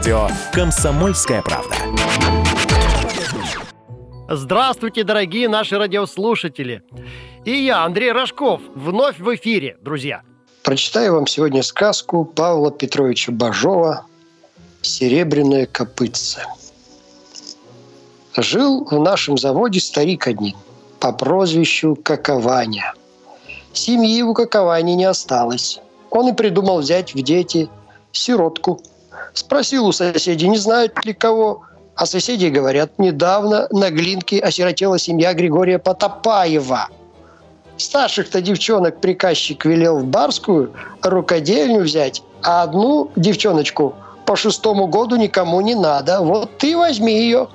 Радио «Комсомольская правда». Здравствуйте, дорогие наши радиослушатели. И я, Андрей Рожков, вновь в эфире, друзья. Прочитаю вам сегодня сказку Павла Петровича Бажова «Серебряное копытце». Жил в нашем заводе старик один по прозвищу Какованя. Семьи у Каковани не осталось. Он и придумал взять в дети сиротку. Спросил у соседей, не знают ли кого. А соседи говорят, недавно на Глинке осиротела семья Григория Потопаева. Старших-то девчонок приказчик велел в барскую рукодельню взять, а одну девчоночку по шестому году никому не надо. Вот ты возьми ее.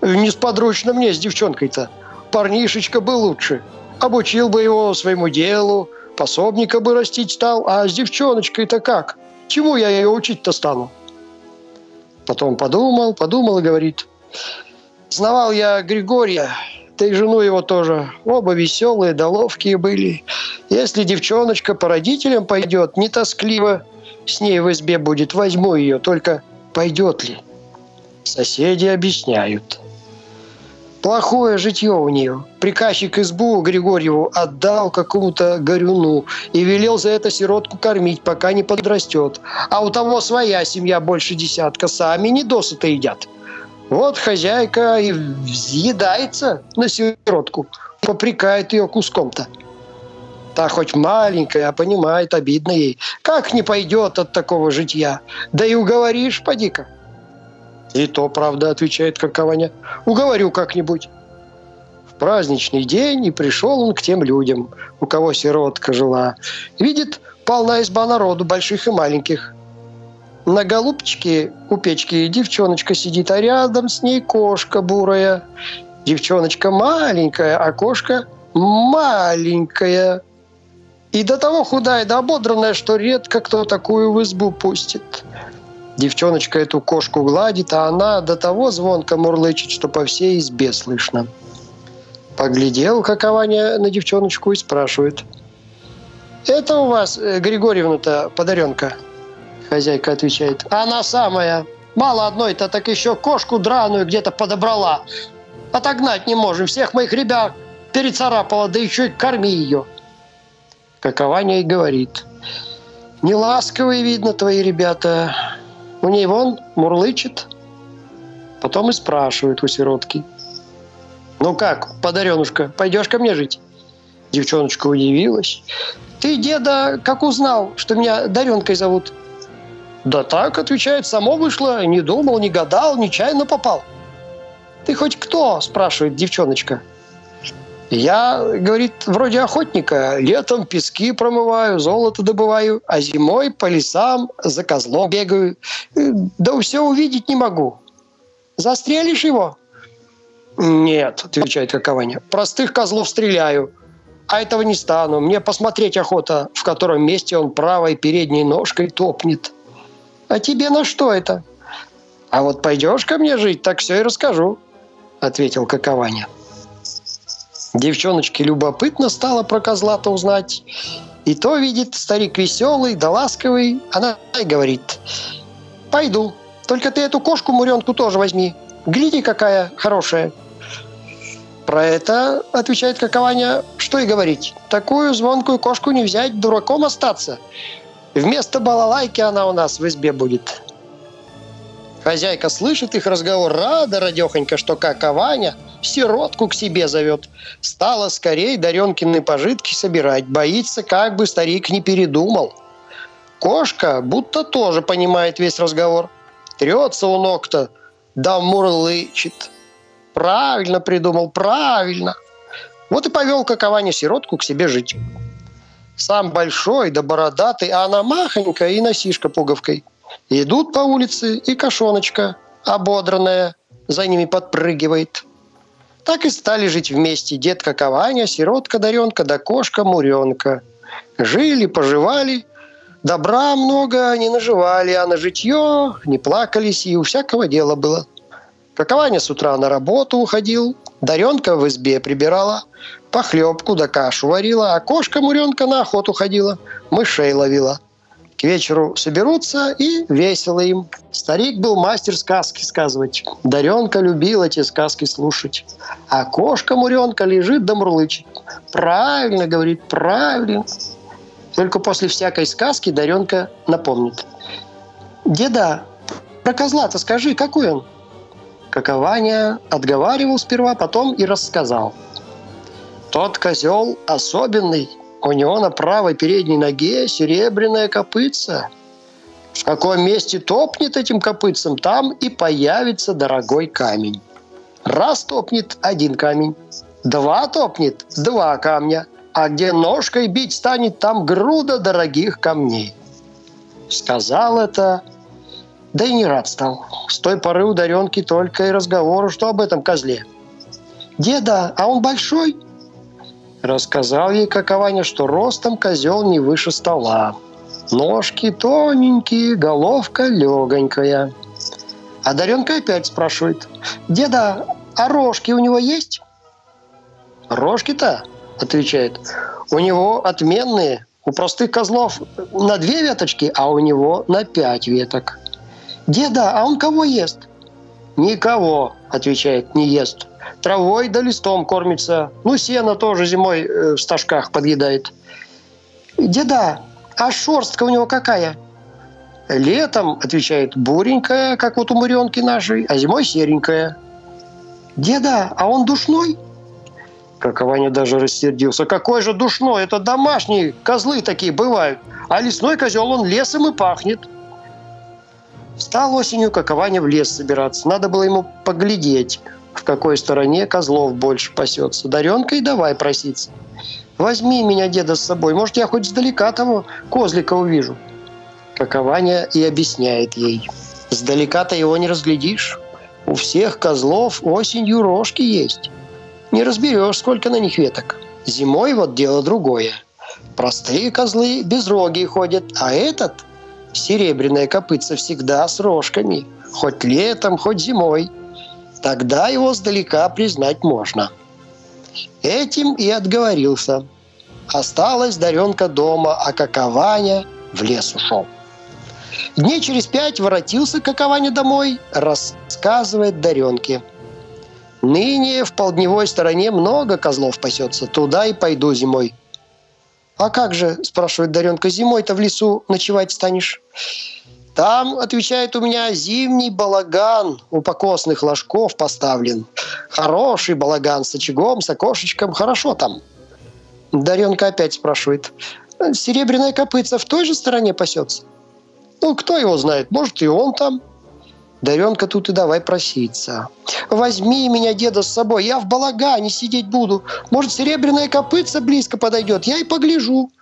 Несподручно мне с девчонкой-то. Парнишечка бы лучше. Обучил бы его своему делу, пособника бы растить стал, а с девчоночкой-то как? Чему я ее учить-то стану? Потом подумал, подумал и говорит, знавал я Григория, да и жену его тоже. Оба веселые, да ловкие были. Если девчоночка по родителям пойдет, не тоскливо с ней в избе будет, возьму ее, только пойдет ли? Соседи объясняют – Плохое житье у нее. Приказчик избу Григорьеву отдал какому-то горюну и велел за это сиротку кормить, пока не подрастет. А у того своя семья больше десятка, сами не досыта едят. Вот хозяйка и взъедается на сиротку, попрекает ее куском-то. Та хоть маленькая, а понимает, обидно ей. Как не пойдет от такого житья? Да и уговоришь, поди-ка. И то, правда, отвечает Какованя. Уговорю как-нибудь. В праздничный день и пришел он к тем людям, у кого сиротка жила. Видит, полна изба народу, больших и маленьких. На голубчике у печки девчоночка сидит, а рядом с ней кошка бурая. Девчоночка маленькая, а кошка маленькая. И до того худая да ободранная, что редко кто такую в избу пустит. Девчоночка эту кошку гладит, а она до того звонко мурлычет, что по всей избе слышно. Поглядел Какованя на девчоночку и спрашивает. «Это у вас, э, Григорьевна-то, подаренка?» Хозяйка отвечает. «Она самая. Мало одной-то, так еще кошку драную где-то подобрала. Отогнать не можем. Всех моих ребят перецарапала, да еще и корми ее». Какованя и говорит. «Неласковые, видно, твои ребята. У ней вон мурлычет. Потом и спрашивает у сиротки. «Ну как, подаренушка, пойдешь ко мне жить?» Девчоночка удивилась. «Ты, деда, как узнал, что меня Даренкой зовут?» «Да так», — отвечает, — «само вышло, не думал, не гадал, нечаянно попал». «Ты хоть кто?» — спрашивает девчоночка. Я, говорит, вроде охотника. Летом пески промываю, золото добываю, а зимой по лесам за козлом бегаю. Да все увидеть не могу. Застрелишь его? Нет, отвечает Какованя. Простых козлов стреляю. А этого не стану. Мне посмотреть охота, в котором месте он правой передней ножкой топнет. А тебе на что это? А вот пойдешь ко мне жить, так все и расскажу, ответил Какованя. Девчоночке любопытно стало про козла-то узнать. И то видит старик веселый да ласковый. Она и говорит, пойду. Только ты эту кошку-муренку тоже возьми. Гляди, какая хорошая. Про это, отвечает Какованя, что и говорить. Такую звонкую кошку не взять, дураком остаться. Вместо балалайки она у нас в избе будет. Хозяйка слышит их разговор, рада радехонько, что Какованя – сиротку к себе зовет. Стала скорее Даренкины пожитки собирать, боится, как бы старик не передумал. Кошка будто тоже понимает весь разговор. Трется у ног-то, да мурлычет. Правильно придумал, правильно. Вот и повел Какованя сиротку к себе жить. Сам большой да бородатый, а она махонькая и носишка пуговкой. Идут по улице, и кошоночка, ободранная, за ними подпрыгивает. Так и стали жить вместе детка Каваня, сиротка Даренка да кошка Муренка. Жили, поживали, добра много не наживали, а на житье не плакались, и у всякого дела было. Какованя с утра на работу уходил, Даренка в избе прибирала, похлебку да кашу варила, а кошка Муренка на охоту ходила, мышей ловила. К вечеру соберутся и весело им. Старик был мастер сказки сказывать. Даренка любил эти сказки слушать. А кошка Муренка лежит да мурлычет. Правильно, говорит, правильно. Только после всякой сказки Даренка напомнит. Деда, про козла-то скажи, какой он? Какованя отговаривал сперва, потом и рассказал. Тот козел особенный. У него на правой передней ноге серебряная копытца. В каком месте топнет этим копытцем, там и появится дорогой камень. Раз топнет – один камень. Два топнет – два камня. А где ножкой бить станет, там груда дорогих камней. Сказал это, да и не рад стал. С той поры у Даренки только и разговору, что об этом козле. «Деда, а он большой?» Рассказал ей какованя, что ростом козел не выше стола. Ножки тоненькие, головка легонькая. А Даренка опять спрашивает. «Деда, а рожки у него есть?» «Рожки-то?» – отвечает. «У него отменные. У простых козлов на две веточки, а у него на пять веток». «Деда, а он кого ест?» «Никого», – отвечает, – «не ест. Травой да листом кормится. Ну, сено тоже зимой э, в стажках подъедает». «Деда, а шерстка у него какая?» «Летом, — отвечает, — буренькая, как вот у муренки нашей, а зимой серенькая». «Деда, а он душной?» Какованя даже рассердился. «Какой же душной? Это домашние козлы такие бывают. А лесной козел, он лесом и пахнет». Стал осенью Какованя в лес собираться. Надо было ему поглядеть, в какой стороне козлов больше пасется. Даренка и давай проситься. «Возьми меня, деда, с собой. Может, я хоть сдалека того козлика увижу». Какованя и объясняет ей. «Сдалека-то его не разглядишь. У всех козлов осенью рожки есть. Не разберешь, сколько на них веток. Зимой вот дело другое. Простые козлы без роги ходят, а этот – серебряное копытце всегда с рожками, хоть летом, хоть зимой. Тогда его сдалека признать можно. Этим и отговорился. Осталась Даренка дома, а Какованя в лес ушел. Дней через пять воротился Какованя домой, рассказывает Даренке. «Ныне в полдневой стороне много козлов пасется, туда и пойду зимой. «А как же, — спрашивает Даренка, — зимой-то в лесу ночевать станешь?» «Там, — отвечает у меня, — зимний балаган у покосных ложков поставлен. Хороший балаган с очагом, с окошечком, хорошо там». Даренка опять спрашивает, «Серебряная копытца в той же стороне пасется?» «Ну, кто его знает, может, и он там». Даренка тут и давай проситься. «Возьми меня, деда, с собой, я в балагане сидеть буду. Может, серебряная копытца близко подойдет, я и погляжу».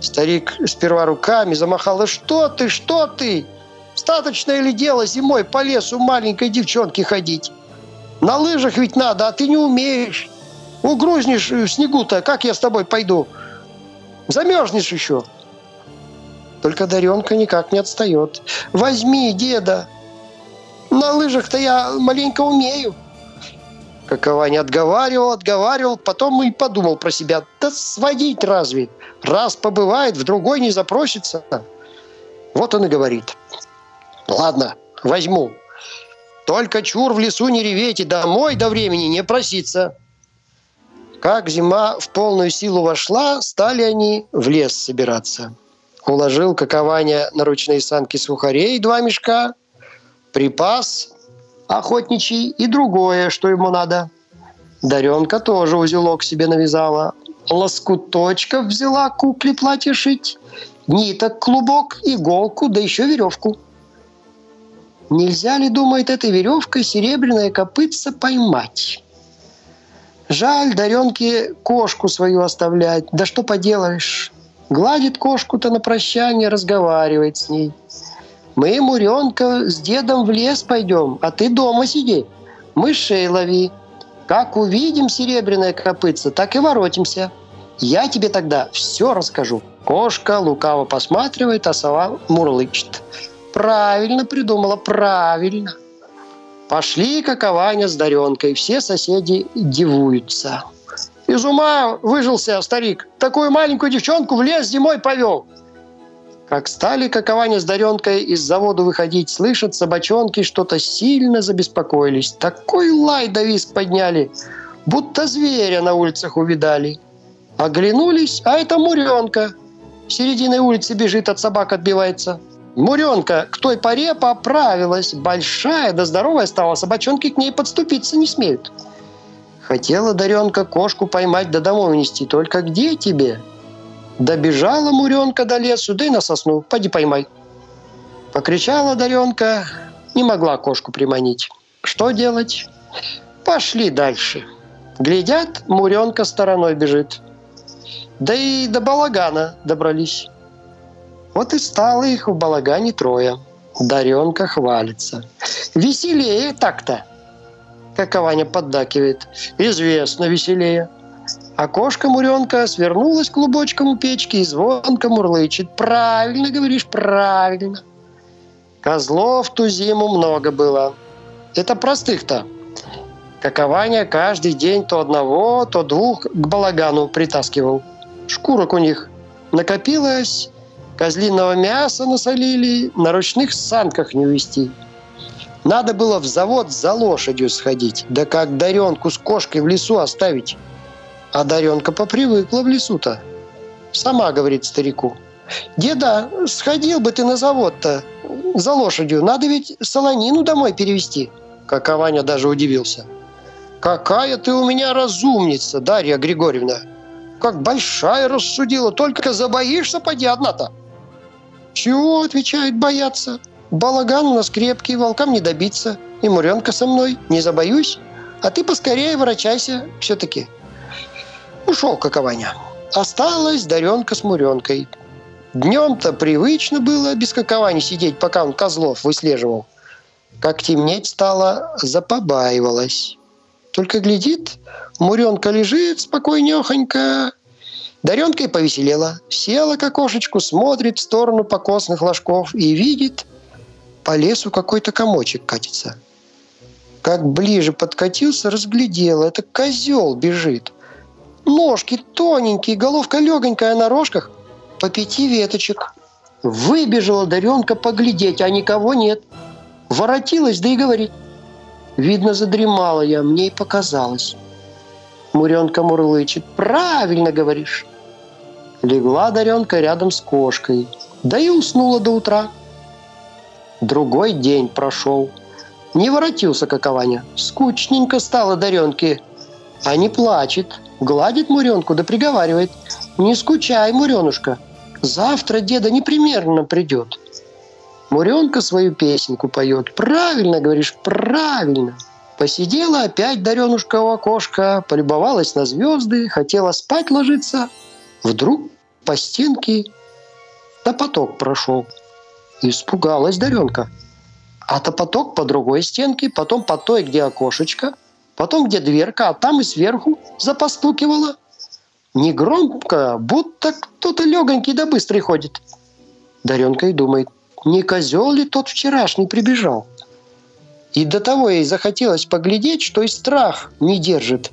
Старик сперва руками замахал. «Да что ты, что ты? Достаточно ли дело зимой по лесу маленькой девчонки ходить? На лыжах ведь надо, а ты не умеешь. Угрузнешь в снегу-то, как я с тобой пойду? Замерзнешь еще». Только Даренка никак не отстает. «Возьми, деда, на лыжах-то я маленько умею. Какова не отговаривал, отговаривал, потом и подумал про себя. Да сводить разве? Раз побывает, в другой не запросится. Вот он и говорит. Ладно, возьму. Только чур в лесу не реветь и домой до времени не проситься. Как зима в полную силу вошла, стали они в лес собираться. Уложил какование на ручные санки сухарей два мешка – припас охотничий и другое, что ему надо. Даренка тоже узелок себе навязала. Лоскуточков взяла кукле платье шить. Ниток, клубок, иголку, да еще веревку. Нельзя ли, думает, этой веревкой серебряное копытце поймать? Жаль Даренке кошку свою оставлять. Да что поделаешь. Гладит кошку-то на прощание, разговаривает с ней – мы, Муренка, с дедом в лес пойдем, а ты дома сиди. Мышей лови. Как увидим серебряное копытце, так и воротимся. Я тебе тогда все расскажу. Кошка лукаво посматривает, а сова мурлычет. Правильно придумала, правильно. Пошли какованя с Даренкой, все соседи дивуются. Из ума выжился старик. Такую маленькую девчонку в лес зимой повел. Как стали какование с Даренкой из завода выходить, слышат собачонки, что-то сильно забеспокоились. Такой лай да виск подняли, будто зверя на улицах увидали. Оглянулись, а это Муренка. Серединой улицы бежит, от собак отбивается. Муренка к той поре поправилась. Большая да здоровая стала, собачонки к ней подступиться не смеют. Хотела Даренка кошку поймать да домой унести, только где тебе? Добежала Муренка до лесу, да и на сосну. Поди поймай. Покричала Даренка, не могла кошку приманить. Что делать? Пошли дальше. Глядят, Муренка стороной бежит. Да и до балагана добрались. Вот и стало их в балагане трое. Даренка хвалится. Веселее так-то. Как Ваня поддакивает. Известно веселее. А кошка-муренка свернулась клубочком у печки и звонко мурлычет. Правильно говоришь, правильно. Козлов ту зиму много было. Это простых-то. Какованя каждый день то одного, то двух к балагану притаскивал. Шкурок у них накопилось, козлиного мяса насолили, на ручных санках не увезти. Надо было в завод за лошадью сходить, да как Даренку с кошкой в лесу оставить. А Даренка попривыкла в лесу-то. Сама говорит старику. «Деда, сходил бы ты на завод-то за лошадью. Надо ведь солонину домой перевести». Как Ваня даже удивился. «Какая ты у меня разумница, Дарья Григорьевна! Как большая рассудила, только забоишься, поди одна-то!» «Чего?» – отвечает, – «бояться. Балаган у нас крепкий, волкам не добиться. И Муренка со мной, не забоюсь. А ты поскорее ворочайся все-таки. Ушел какованя. Осталась Даренка с Муренкой. Днем-то привычно было без каковани сидеть, пока он козлов выслеживал. Как темнеть стало, запобаивалась. Только глядит, Муренка лежит спокойнехонько. Даренка и повеселела. Села к окошечку, смотрит в сторону покосных ложков и видит, по лесу какой-то комочек катится. Как ближе подкатился, разглядела. Это козел бежит. Ножки тоненькие, головка легонькая на рожках, по пяти веточек. Выбежала Даренка поглядеть, а никого нет. Воротилась, да и говорит. Видно, задремала я, мне и показалось. Муренка мурлычет. Правильно говоришь. Легла Даренка рядом с кошкой. Да и уснула до утра. Другой день прошел. Не воротился какованя. Скучненько стало Даренке. А не плачет. Гладит Муренку да приговаривает. «Не скучай, Муренушка, завтра деда непременно придет». Муренка свою песенку поет. «Правильно, говоришь, правильно». Посидела опять Даренушка у окошка, полюбовалась на звезды, хотела спать ложиться. Вдруг по стенке топоток прошел. Испугалась Даренка. А топоток по другой стенке, потом по той, где окошечко – потом где дверка, а там и сверху запостукивала. Не громко, будто кто-то легонький да быстрый ходит. Даренка и думает, не козел ли тот вчерашний прибежал? И до того ей захотелось поглядеть, что и страх не держит.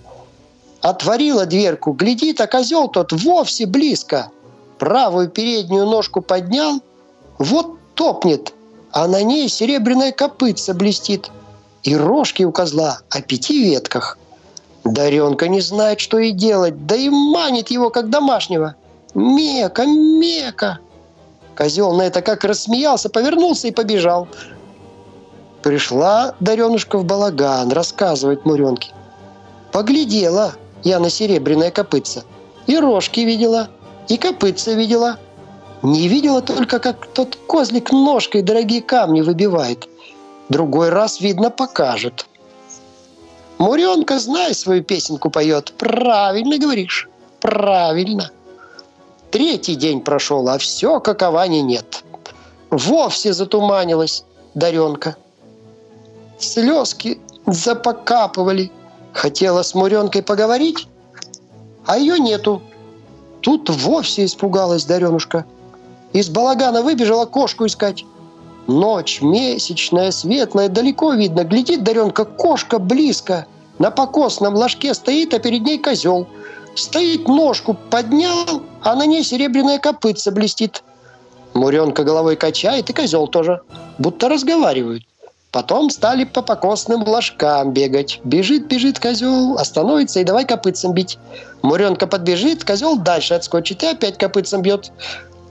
Отворила дверку, глядит, а козел тот вовсе близко. Правую переднюю ножку поднял, вот топнет, а на ней серебряная копытца блестит – и рожки у козла о пяти ветках. Даренка не знает, что и делать, да и манит его, как домашнего. «Мека, мека!» Козел на это как рассмеялся, повернулся и побежал. Пришла Даренушка в балаган, рассказывает Муренке. Поглядела я на серебряное копытце. И рожки видела, и копытце видела. Не видела только, как тот козлик ножкой дорогие камни выбивает. Другой раз, видно, покажет. Муренка, знай, свою песенку поет. Правильно говоришь. Правильно. Третий день прошел, а все каковани нет. Вовсе затуманилась Даренка. Слезки запокапывали. Хотела с Муренкой поговорить, а ее нету. Тут вовсе испугалась Даренушка. Из балагана выбежала кошку искать. Ночь месячная, светлая, далеко видно. Глядит Даренка, кошка близко. На покосном ложке стоит, а перед ней козел. Стоит, ножку поднял, а на ней серебряная копытца блестит. Муренка головой качает, и козел тоже. Будто разговаривают. Потом стали по покосным ложкам бегать. Бежит, бежит козел, остановится и давай копытцем бить. Муренка подбежит, козел дальше отскочит и опять копытцем бьет.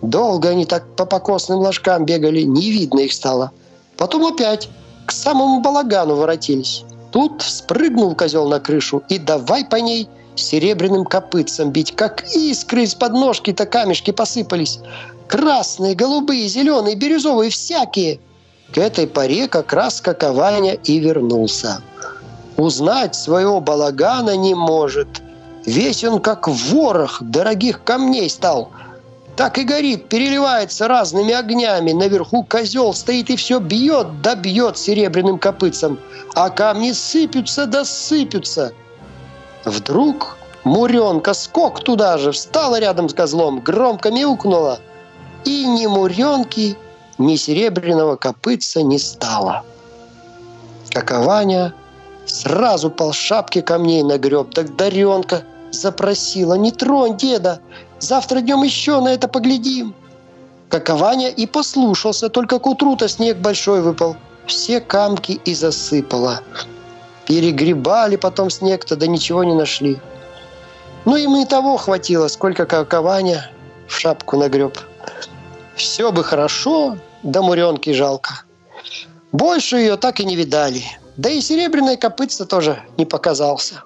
Долго они так по покосным ложкам бегали, не видно их стало. Потом опять к самому балагану воротились. Тут спрыгнул козел на крышу и давай по ней серебряным копытцем бить, как искры из подножки-то камешки посыпались. Красные, голубые, зеленые, бирюзовые, всякие – к этой поре как раз Какованя и вернулся. Узнать своего балагана не может. Весь он как ворох дорогих камней стал. Так и горит, переливается разными огнями. Наверху козел стоит и все бьет, да бьет серебряным копытцем. А камни сыпятся да сыпятся. Вдруг Муренка скок туда же, встала рядом с козлом, громко мяукнула. И ни Муренки, ни серебряного копытца не стало. Какованя сразу пол шапки камней нагреб, так Даренка запросила, не тронь деда, завтра днем еще на это поглядим. Какованя и послушался, только к утру-то снег большой выпал. Все камки и засыпало. Перегребали потом снег-то, да ничего не нашли. Ну, им и того хватило, сколько какованя в шапку нагреб. Все бы хорошо, да муренки жалко. Больше ее так и не видали. Да и серебряное копытце тоже не показался.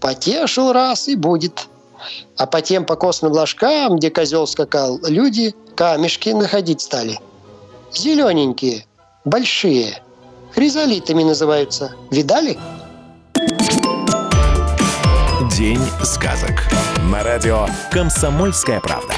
Потешил раз и будет. А по тем покосным ложкам, где козел скакал, люди камешки находить стали. Зелененькие, большие. Хризолитами называются. Видали? День сказок. На радио «Комсомольская правда».